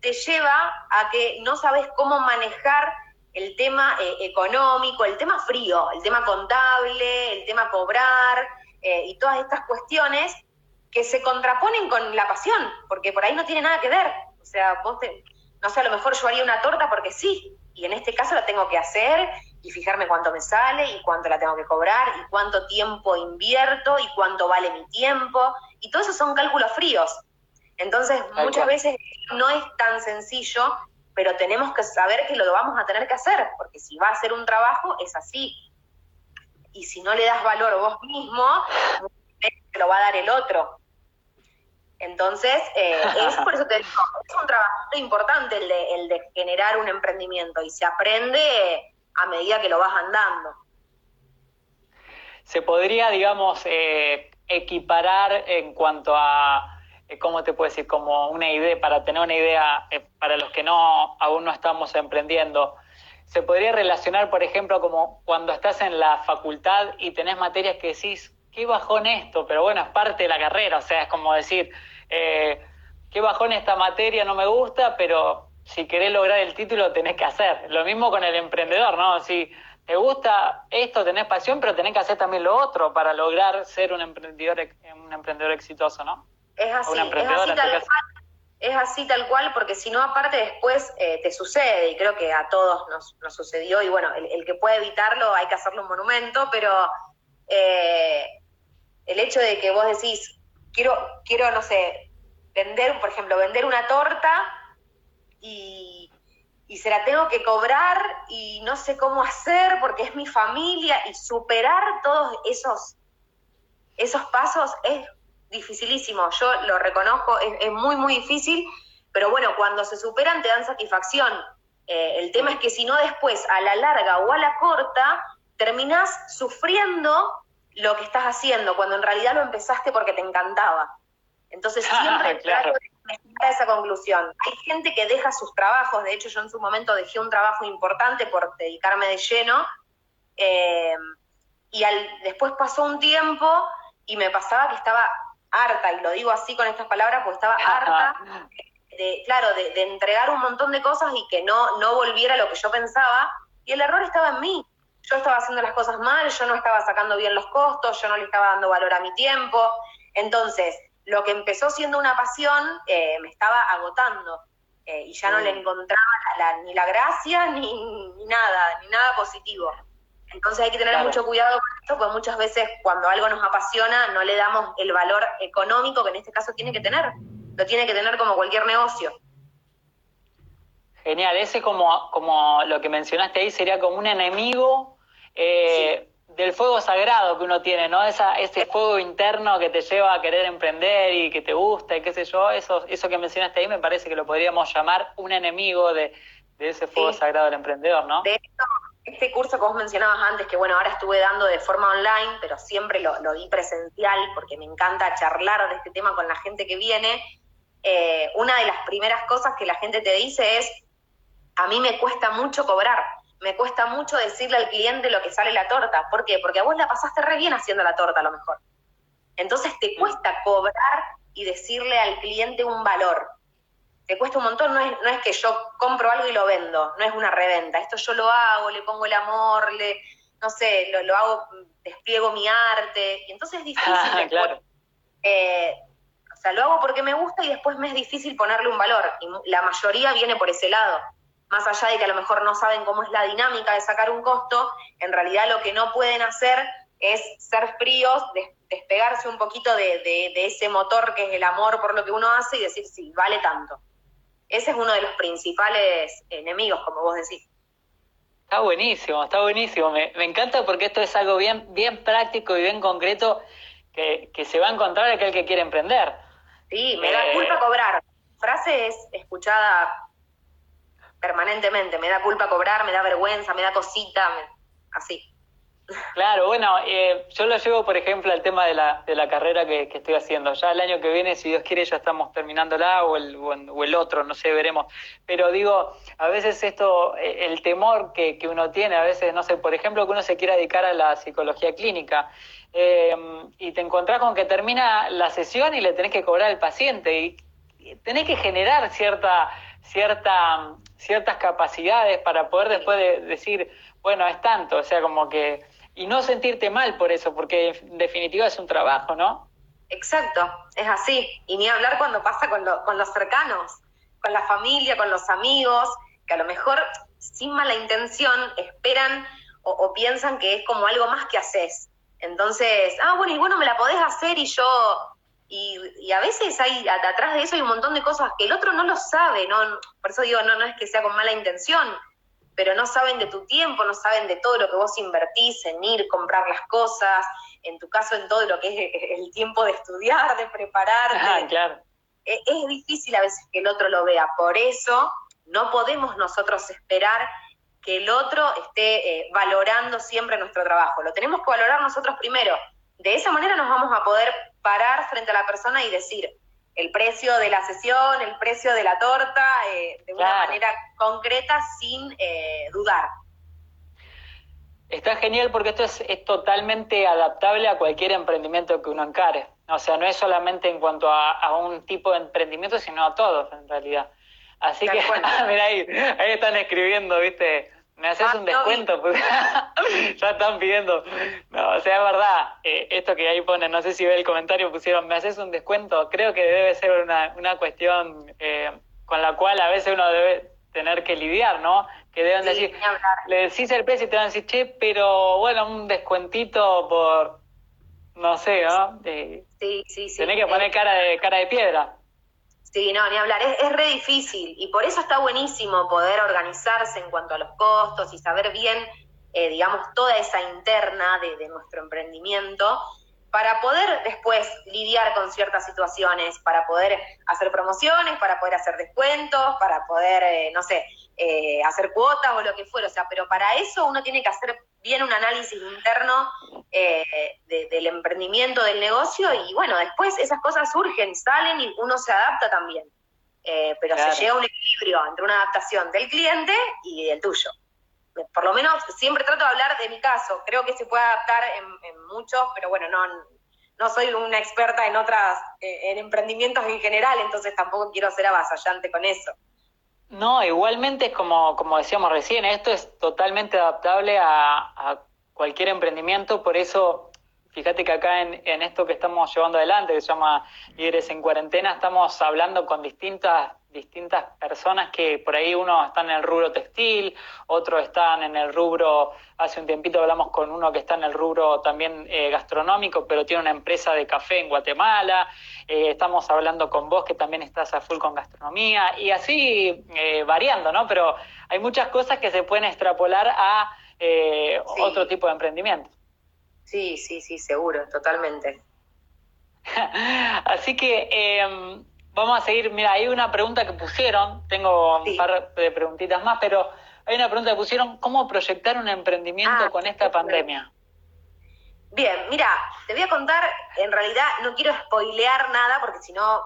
te lleva a que no sabes cómo manejar el tema eh, económico, el tema frío, el tema contable, el tema cobrar eh, y todas estas cuestiones que se contraponen con la pasión, porque por ahí no tiene nada que ver. O sea, vos no sé, a lo mejor yo haría una torta porque sí, y en este caso la tengo que hacer y fijarme cuánto me sale y cuánto la tengo que cobrar y cuánto tiempo invierto y cuánto vale mi tiempo, y todo eso son cálculos fríos. Entonces, muchas veces no es tan sencillo pero tenemos que saber que lo vamos a tener que hacer, porque si va a ser un trabajo, es así. Y si no le das valor vos mismo, te lo va a dar el otro. Entonces, eh, (laughs) es por eso te digo, es un trabajo importante el de, el de generar un emprendimiento y se aprende a medida que lo vas andando. Se podría, digamos, eh, equiparar en cuanto a ¿cómo te puedo decir? Como una idea, para tener una idea, eh, para los que no aún no estamos emprendiendo, se podría relacionar, por ejemplo, como cuando estás en la facultad y tenés materias que decís, qué bajón esto, pero bueno, es parte de la carrera, o sea, es como decir, eh, qué bajón esta materia, no me gusta, pero si querés lograr el título tenés que hacer. Lo mismo con el emprendedor, ¿no? Si te gusta esto, tenés pasión, pero tenés que hacer también lo otro para lograr ser un emprendedor, un emprendedor exitoso, ¿no? Es así, es así tal cual es así tal cual, porque si no, aparte después eh, te sucede, y creo que a todos nos, nos sucedió, y bueno, el, que puede evitarlo hay que hacerle un monumento, pero eh, el hecho de que vos decís, quiero, quiero, no sé, vender, por ejemplo, vender una torta y, y se la tengo que cobrar y no sé cómo hacer porque es mi familia y superar todos esos, esos pasos es dificilísimo, yo lo reconozco, es, muy, muy difícil, pero bueno, cuando se superan te dan satisfacción. Eh, el tema es que si no después, a la larga o a la corta, terminás sufriendo lo que estás haciendo, cuando en realidad lo empezaste porque te encantaba. Entonces (laughs) siempre trato de a esa conclusión. Hay gente que deja sus trabajos, de hecho yo en su momento dejé un trabajo importante por dedicarme de lleno, eh, y al, después pasó un tiempo y me pasaba que estaba harta, y lo digo así con estas palabras, pues estaba harta de, claro, de, entregar un montón de cosas y que no, no volviera lo que yo pensaba, y el error estaba en mí. Yo estaba haciendo las cosas mal, yo no estaba sacando bien los costos, yo no le estaba dando valor a mi tiempo. Entonces, lo que empezó siendo una pasión eh, me estaba agotando eh, y ya no le mm. encontraba ni la gracia (laughs) ni, ni nada, ni nada positivo. Entonces hay que tener mucho cuidado con esto, porque muchas veces cuando algo nos apasiona no le damos el valor económico que en este caso tiene que tener. Lo tiene que tener como cualquier negocio. Genial, ese como, como lo que mencionaste ahí sería como un enemigo eh, del fuego sagrado que uno tiene, ¿no? Esa, ese fuego interno que te lleva a querer emprender y que te gusta y qué sé yo, eso, eso que mencionaste ahí me parece que lo podríamos llamar un enemigo de, ese fuego sagrado del emprendedor, ¿no? De hecho, este curso que vos mencionabas antes, que bueno, ahora estuve dando de forma online, pero siempre lo, di presencial porque me encanta charlar de este tema con la gente que viene, eh, una de las primeras cosas que la gente te dice es, a mí me cuesta mucho cobrar, me cuesta mucho decirle al cliente lo que sale la torta. ¿Por qué? Porque a vos la pasaste re bien haciendo la torta a lo mejor. Entonces te cuesta cobrar y decirle al cliente un valor te cuesta un montón, no es, no es que yo compro algo y lo vendo, no es una reventa, esto yo lo hago, le pongo el amor, le, no sé, lo, lo hago, despliego mi arte, y entonces es difícil. (laughs) Ah, claro. Eh, o sea, lo hago porque me gusta y después me es difícil ponerle un valor, y la mayoría viene por ese lado. Más allá de que a lo mejor no saben cómo es la dinámica de sacar un costo, en realidad lo que no pueden hacer es ser fríos, despegarse un poquito de, de ese motor que es el amor por lo que uno hace y decir, sí, vale tanto ese es uno de los principales enemigos, como vos decís. Está buenísimo, está buenísimo. Me, encanta porque esto es algo bien, bien práctico y bien concreto que, se va a encontrar aquel que quiere emprender. Sí, me da eh, culpa cobrar. Frase es escuchada permanentemente. Me da culpa cobrar, me da vergüenza, me da cosita, así. Claro, bueno, eh, yo lo llevo, por ejemplo, al tema de la, de la carrera que, estoy haciendo. Ya el año que viene, si Dios quiere, ya estamos terminándola o el, o el otro, no sé, veremos. Pero digo, a veces esto, eh, el temor que, que uno tiene, a veces, no sé, por ejemplo, que uno se quiera dedicar a la psicología clínica eh, y te encontrás con que termina la sesión y le tenés que cobrar al paciente y, tenés que generar cierta, cierta, ciertas capacidades para poder después de decir, bueno, es tanto, o sea, como que y no sentirte mal por eso, porque en definitiva es un trabajo, ¿no? Exacto, es así. Y ni hablar cuando pasa con, con los cercanos, con la familia, con los amigos, que a lo mejor sin mala intención esperan o, piensan que es como algo más que haces. Entonces, ah, bueno, y bueno, me la podés hacer y yo... Y, y a veces hay, atrás de eso hay un montón de cosas que el otro no lo sabe, ¿no? Por eso digo, no, no es que sea con mala intención, pero no saben de tu tiempo, no saben de todo lo que vos invertís en ir, comprar las cosas, en tu caso en todo lo que es (laughs) el tiempo de estudiar, de prepararte. Ah, claro. E-, es difícil a veces que el otro lo vea, por eso no podemos nosotros esperar que el otro esté eh, valorando siempre nuestro trabajo, lo tenemos que valorar nosotros primero. De esa manera nos vamos a poder parar frente a la persona y decir, el precio de la sesión, el precio de la torta, eh, de una manera concreta sin eh, dudar. Está genial porque esto es, totalmente adaptable a cualquier emprendimiento que uno encare. O sea, no es solamente en cuanto a, un tipo de emprendimiento, sino a todos en realidad. Así que, (laughs) mira ahí, ahí están escribiendo, ¿viste? Me haces ah, un descuento, pues (laughs) ya están pidiendo. No, o sea, es verdad, eh, esto que ahí ponen, no sé si ve el comentario, pusieron, me haces un descuento, creo que debe ser una, una cuestión eh, con la cual a veces uno debe tener que lidiar, ¿no? Que deben decir, le decís el precio y te van a decir, che, pero bueno, un descuentito por, no sé, ¿no? sí, sí, sí. Tenés que poner eh, cara de, cara de piedra. Sí, no, ni hablar, es, es re difícil y por eso está buenísimo poder organizarse en cuanto a los costos y saber bien, eh, digamos, toda esa interna de, de nuestro emprendimiento para poder después lidiar con ciertas situaciones, para poder hacer promociones, para poder hacer descuentos, para poder, eh, no sé, eh, hacer cuotas o lo que fuera. O sea, pero para eso uno tiene que hacer bien un análisis interno eh, del emprendimiento, del negocio, y bueno, después esas cosas surgen, salen y uno se adapta también. pero se llega a un equilibrio entre una adaptación del cliente y del tuyo por lo menos siempre trato de hablar de mi caso. Creo que se puede adaptar en, muchos, pero bueno, no, no soy una experta en otras, eh, en emprendimientos en general, entonces tampoco quiero ser avasallante con eso. No, igualmente es como, como decíamos recién, esto es totalmente adaptable a, a cualquier emprendimiento, por eso fíjate que acá en, en, esto que estamos llevando adelante, que se llama Líderes en Cuarentena, estamos hablando con distintas distintas personas que por ahí uno está en el rubro textil, otros están en el rubro, hace un tiempito hablamos con uno que está en el rubro también eh, gastronómico, pero tiene una empresa de café en Guatemala, eh, estamos hablando con vos que también estás a full con gastronomía, y así eh, variando, ¿no? Pero hay muchas cosas que se pueden extrapolar a otro tipo de emprendimiento. Sí, sí, sí, seguro, totalmente. (laughs) así que em, Vamos a seguir, mira, hay una pregunta que pusieron, tengo un par de preguntitas más, pero hay una pregunta que pusieron, ¿cómo proyectar un emprendimiento ah, con esta pandemia? Bien, mira, te voy a contar, en realidad no quiero spoilear nada porque si no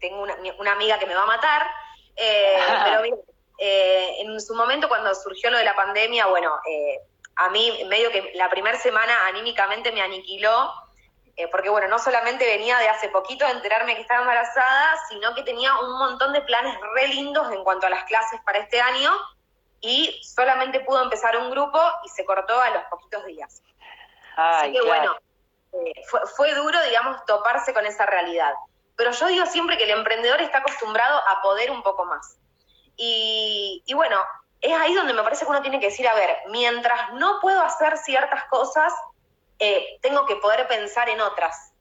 tengo una, amiga que me va a matar, eh, (laughs) pero bien, eh, en su momento cuando surgió lo de la pandemia, bueno, eh, a mí medio que la primera semana anímicamente me aniquiló eh, porque bueno, no solamente venía de hace poquito de enterarme que estaba embarazada, sino que tenía un montón de planes re lindos en cuanto a las clases para este año y solamente pudo empezar un grupo y se cortó a los poquitos días. Así que bueno, eh, fue, duro, digamos, toparse con esa realidad. Pero yo digo siempre que el emprendedor está acostumbrado a poder un poco más. Y, y bueno, es ahí donde me parece que uno tiene que decir, a ver, mientras no puedo hacer ciertas cosas, eh, tengo que poder pensar en otras.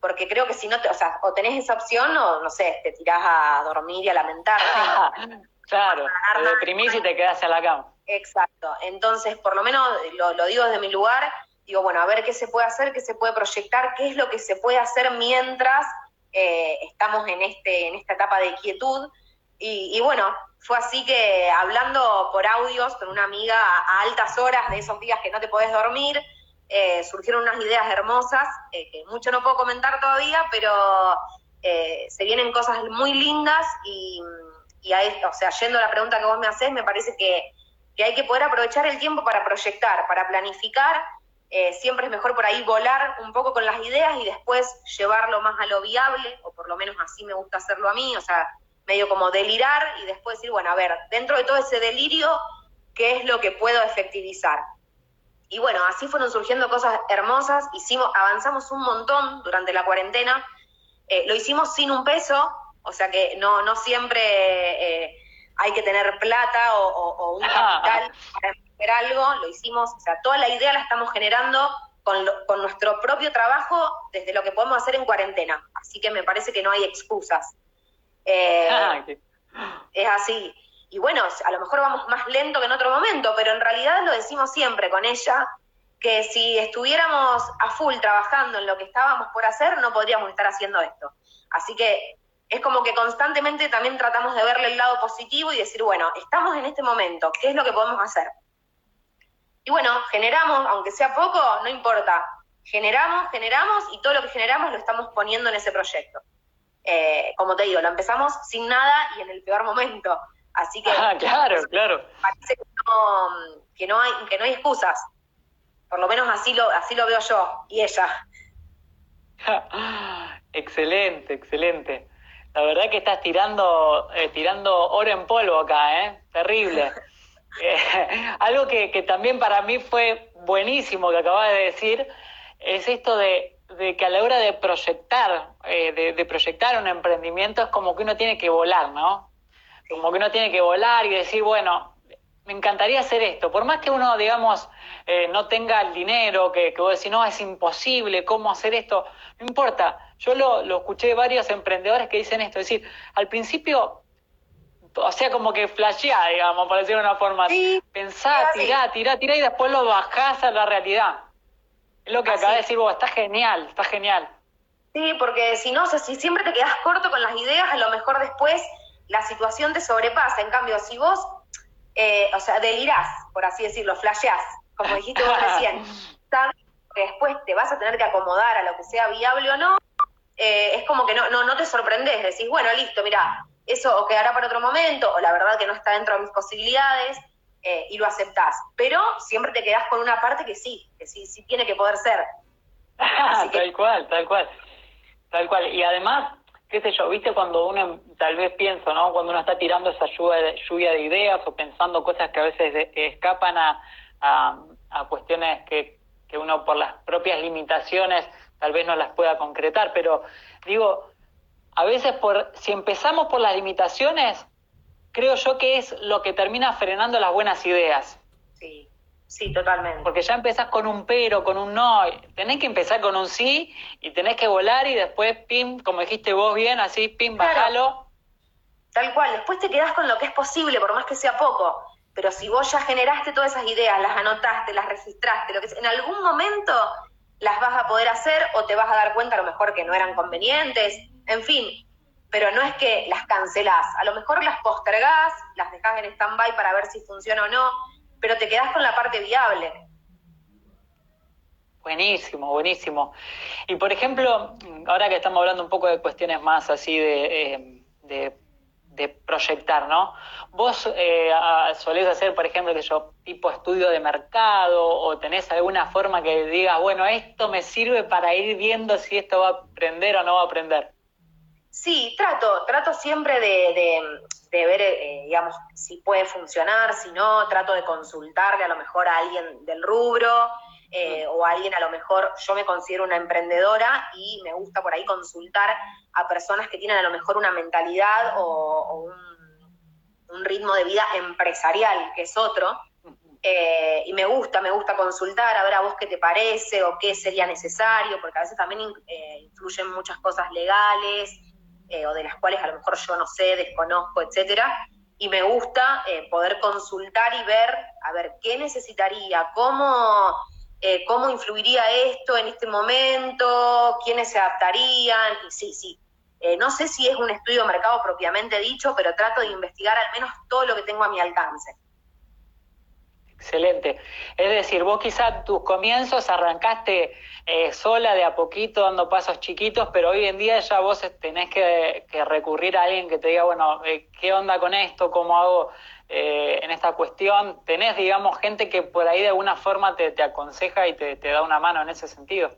Porque creo que si no, te, o sea, o tenés esa opción o, no sé, te tirás a dormir y a lamentarte. (laughs) claro, te deprimís y te quedás en la cama. Exacto. Entonces, por lo menos lo, digo desde mi lugar, digo, bueno, a ver qué se puede hacer, qué se puede proyectar, qué es lo que se puede hacer mientras eh, estamos en, este, en esta etapa de quietud. Y, y, bueno, fue así que hablando por audios con una amiga a altas horas de esos días que no te podés dormir, eh, surgieron unas ideas hermosas, eh, que mucho no puedo comentar todavía, pero eh, se vienen cosas muy lindas y, y o sea, yendo a la pregunta que vos me haces, me parece que, que hay que poder aprovechar el tiempo para proyectar, para planificar. siempre es mejor por ahí volar un poco con las ideas y después llevarlo más a lo viable, o por lo menos así me gusta hacerlo a mí, o sea, medio como delirar y después decir, bueno, a ver, dentro de todo ese delirio, ¿qué es lo que puedo efectivizar? Y bueno, así fueron surgiendo cosas hermosas, hicimos, avanzamos un montón durante la cuarentena, eh, lo hicimos sin un peso, o sea que no, no siempre eh, hay que tener plata o, un capital para hacer algo, lo hicimos, o sea, toda la idea la estamos generando con, con nuestro propio trabajo desde lo que podemos hacer en cuarentena, así que me parece que no hay excusas. Eh, ah, es así. Y bueno, a lo mejor vamos más lento que en otro momento, pero en realidad lo decimos siempre con ella, que si estuviéramos a full trabajando en lo que estábamos por hacer, no podríamos estar haciendo esto. Así que es como que constantemente también tratamos de verle el lado positivo y decir, bueno, estamos en este momento, ¿qué es lo que podemos hacer? Y bueno, generamos, aunque sea poco, no importa. Generamos, generamos y todo lo que generamos lo estamos poniendo en ese proyecto. Eh, como te digo, lo empezamos sin nada y en el peor momento. Así que... (laughs) Ah, claro, claro. Parece que no, hay, que no hay excusas. Por lo menos así lo, así lo veo yo y ella. (laughs) excelente, excelente. La verdad que estás tirando, eh, tirando oro en polvo acá, ¿eh? Terrible. (laughs) Eh, algo que, que, también para mí fue buenísimo que acabas de decir es esto de, de que a la hora de proyectar, eh, de, de, proyectar un emprendimiento es como que uno tiene que volar, ¿no? Como que uno tiene que volar y decir, bueno, me encantaría hacer esto. Por más que uno, digamos, eh, no tenga el dinero, que, que vos decís, no, es imposible, ¿cómo hacer esto? No importa. Yo lo, lo escuché de varios emprendedores que dicen esto. Es decir, al principio, o sea, como que flashea, digamos, por decirlo de una forma. Sí, Pensá, tirá, tirá, tirá y después lo bajás a la realidad. Es lo que acabas de decir vos, está genial, está genial. Sí, porque si no, o sea, si siempre te quedás corto con las ideas, a lo mejor después la situación te sobrepasa. En cambio, si vos eh, o sea, delirás, por así decirlo, flasheás, como dijiste vos recién, (laughs) sabes que después te vas a tener que acomodar a lo que sea viable o no, eh, es como que no, no, no te sorprendes, decís, bueno, listo, mira, eso o quedará para otro momento, o la verdad que no está dentro de mis posibilidades, eh, y lo aceptás. Pero siempre te quedás con una parte que sí, que sí, sí tiene que poder ser. (laughs) tal cual, tal cual. Tal cual. Y además, qué sé yo, viste cuando uno, tal vez pienso, ¿no? Cuando uno está tirando esa lluvia de, lluvia de ideas o pensando cosas que a veces escapan a, a, a cuestiones que, que uno por las propias limitaciones tal vez no las pueda concretar, pero digo, a veces por si empezamos por las limitaciones, creo yo que es lo que termina frenando las buenas ideas. Sí. Sí, totalmente. Porque ya empezás con un pero, con un no. Tenés que empezar con un sí y tenés que volar y después, pim, como dijiste vos bien, así, pim, Claro. bajalo. Tal cual, después te quedás con lo que es posible, por más que sea poco. Pero si vos ya generaste todas esas ideas, las anotaste, las registraste, lo que sea, en algún momento las vas a poder hacer o te vas a dar cuenta a lo mejor que no eran convenientes, en fin. Pero no es que las cancelás, a lo mejor las postergás, las dejás en stand-by para ver si funciona o no, pero te quedás con la parte viable. Buenísimo, buenísimo. Y por ejemplo, ahora que estamos hablando un poco de cuestiones más así de, eh, de, proyectar, ¿no? Vos eh, solés hacer, por ejemplo, que yo, tipo estudio de mercado o tenés alguna forma que digas, bueno, esto me sirve para ir viendo si esto va a aprender o no va a aprender. Sí, trato, trato siempre de, de, de ver, eh, digamos, si puede funcionar, si no, trato de consultarle a lo mejor a alguien del rubro eh, o a alguien a lo mejor, yo me considero una emprendedora y me gusta por ahí consultar a personas que tienen a lo mejor una mentalidad o, o un, un ritmo de vida empresarial, que es otro, eh, y me gusta, me gusta consultar, a ver a vos qué te parece o qué sería necesario, porque a veces también eh, influyen muchas cosas legales eh, o de las cuales a lo mejor yo no sé, desconozco, etcétera. Y me gusta eh, poder consultar y ver, a ver, qué necesitaría, cómo, eh, cómo influiría esto en este momento, quiénes se adaptarían, y sí, sí. Eh, no sé si es un estudio de mercado propiamente dicho, pero trato de investigar al menos todo lo que tengo a mi alcance. Excelente. Es decir, vos quizá tus comienzos arrancaste eh, sola de a poquito, dando pasos chiquitos, pero hoy en día ya vos tenés que, que recurrir a alguien que te diga, bueno, eh, ¿qué onda con esto? ¿Cómo hago eh, en esta cuestión? ¿Tenés, digamos, gente que por ahí de alguna forma te, aconseja y te, te da una mano en ese sentido?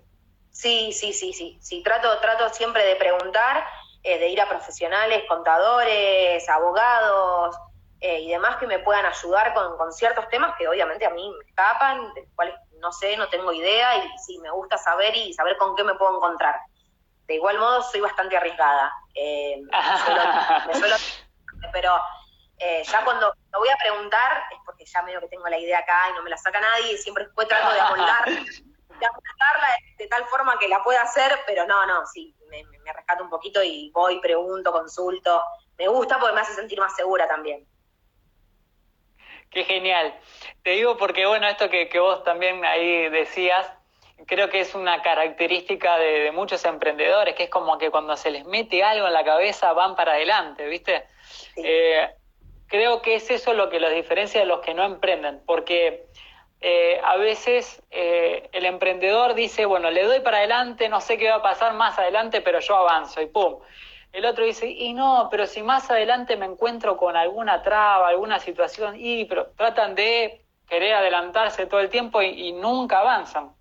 Sí, sí, sí, sí. sí. Trato, trato siempre de preguntar, eh, de ir a profesionales, contadores, abogados eh, y demás que me puedan ayudar con, con ciertos temas que obviamente a mí me escapan, de los cuales no sé, no tengo idea y sí, me gusta saber y saber con qué me puedo encontrar. De igual modo, soy bastante arriesgada. Eh, suelo- me suelo- (laughs) pero eh, ya cuando lo voy a preguntar es porque ya medio que tengo la idea acá y no me la saca nadie y siempre después trato de amoldar de amoldarla de, de tal forma que la pueda hacer, pero no, no, sí, me, me rescato un poquito y voy, pregunto, consulto. Me gusta porque me hace sentir más segura también. Qué genial. Te digo porque, bueno, esto que, que vos también ahí decías, creo que es una característica de, de muchos emprendedores, que es como que cuando se les mete algo en la cabeza van para adelante, ¿viste? Sí. Eh, creo que es eso lo que los diferencia de los que no emprenden, porque eh, a veces eh, el emprendedor dice, bueno, le doy para adelante, no sé qué va a pasar más adelante, pero yo avanzo y pum. El otro dice, y no, pero si más adelante me encuentro con alguna traba, alguna situación, y pero tratan de querer adelantarse todo el tiempo y, nunca avanzan.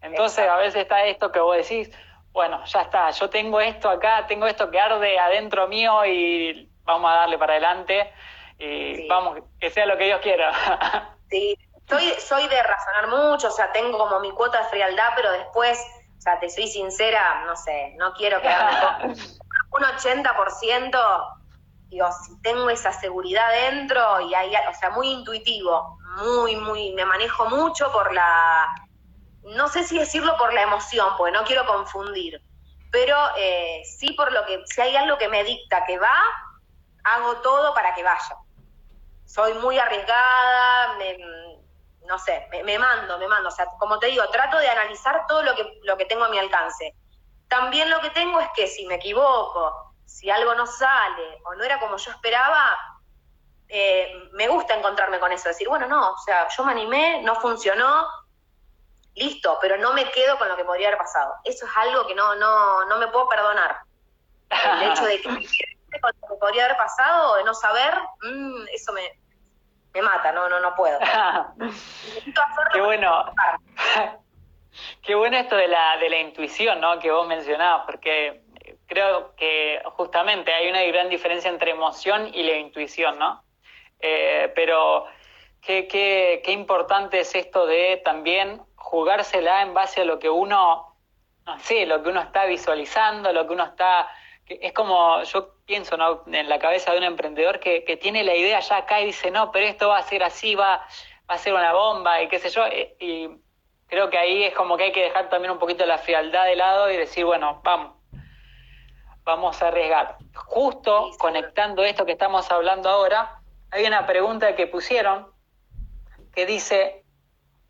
Entonces a veces está esto que vos decís, bueno, ya está, yo tengo esto acá, tengo esto que arde adentro mío y vamos a darle para adelante y vamos, que sea lo que Dios quiera. (laughs) Sí, soy, soy de razonar mucho, o sea, tengo como mi cuota de frialdad, pero después, o sea, te soy sincera, no sé, no quiero quedarme (laughs) un 80%, digo, si tengo esa seguridad dentro y ahí, o sea, muy intuitivo, muy, muy, me manejo mucho por la, no sé si decirlo por la emoción, porque no quiero confundir, pero eh, sí por lo que, si hay algo que me dicta que va, hago todo para que vaya. Soy muy arriesgada, me, no sé, me, mando, me mando. O sea, como te digo, trato de analizar todo lo que, lo que tengo a mi alcance. También lo que tengo es que si me equivoco, si algo no sale o no era como yo esperaba, eh, me gusta encontrarme con eso, decir, bueno, no, o sea, yo me animé, no funcionó, listo, pero no me quedo con lo que podría haber pasado. Eso es algo que no, no, no me puedo perdonar. El hecho de que me con lo que podría haber pasado, de no saber, mm, eso me, me mata, no, no, no puedo. (laughs) Qué bueno. Qué bueno esto de la, de la intuición, ¿no? Que vos mencionabas, porque creo que justamente hay una gran diferencia entre emoción y la intuición, ¿no? Eh, pero qué, qué, qué importante es esto de también jugársela en base a lo que uno, no sé, lo que uno está visualizando, lo que uno está es como, yo pienso ¿no? en la cabeza de un emprendedor que, que, tiene la idea ya acá y dice, no, pero esto va a ser así, va, va a ser una bomba y qué sé yo. Eh, y creo que ahí es como que hay que dejar también un poquito la frialdad de lado y decir, bueno, vamos, vamos a arriesgar. Justo conectando esto que estamos hablando ahora, hay una pregunta que pusieron que dice,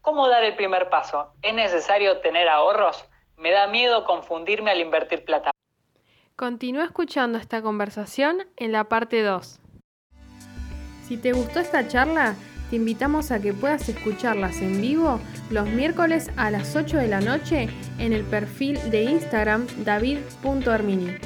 ¿cómo dar el primer paso? ¿Es necesario tener ahorros? Me da miedo confundirme al invertir plata. Continúa escuchando esta conversación en la parte 2. Si te gustó esta charla, te invitamos a que puedas escucharlas en vivo los miércoles a las 8 de la noche en el perfil de Instagram david.armini.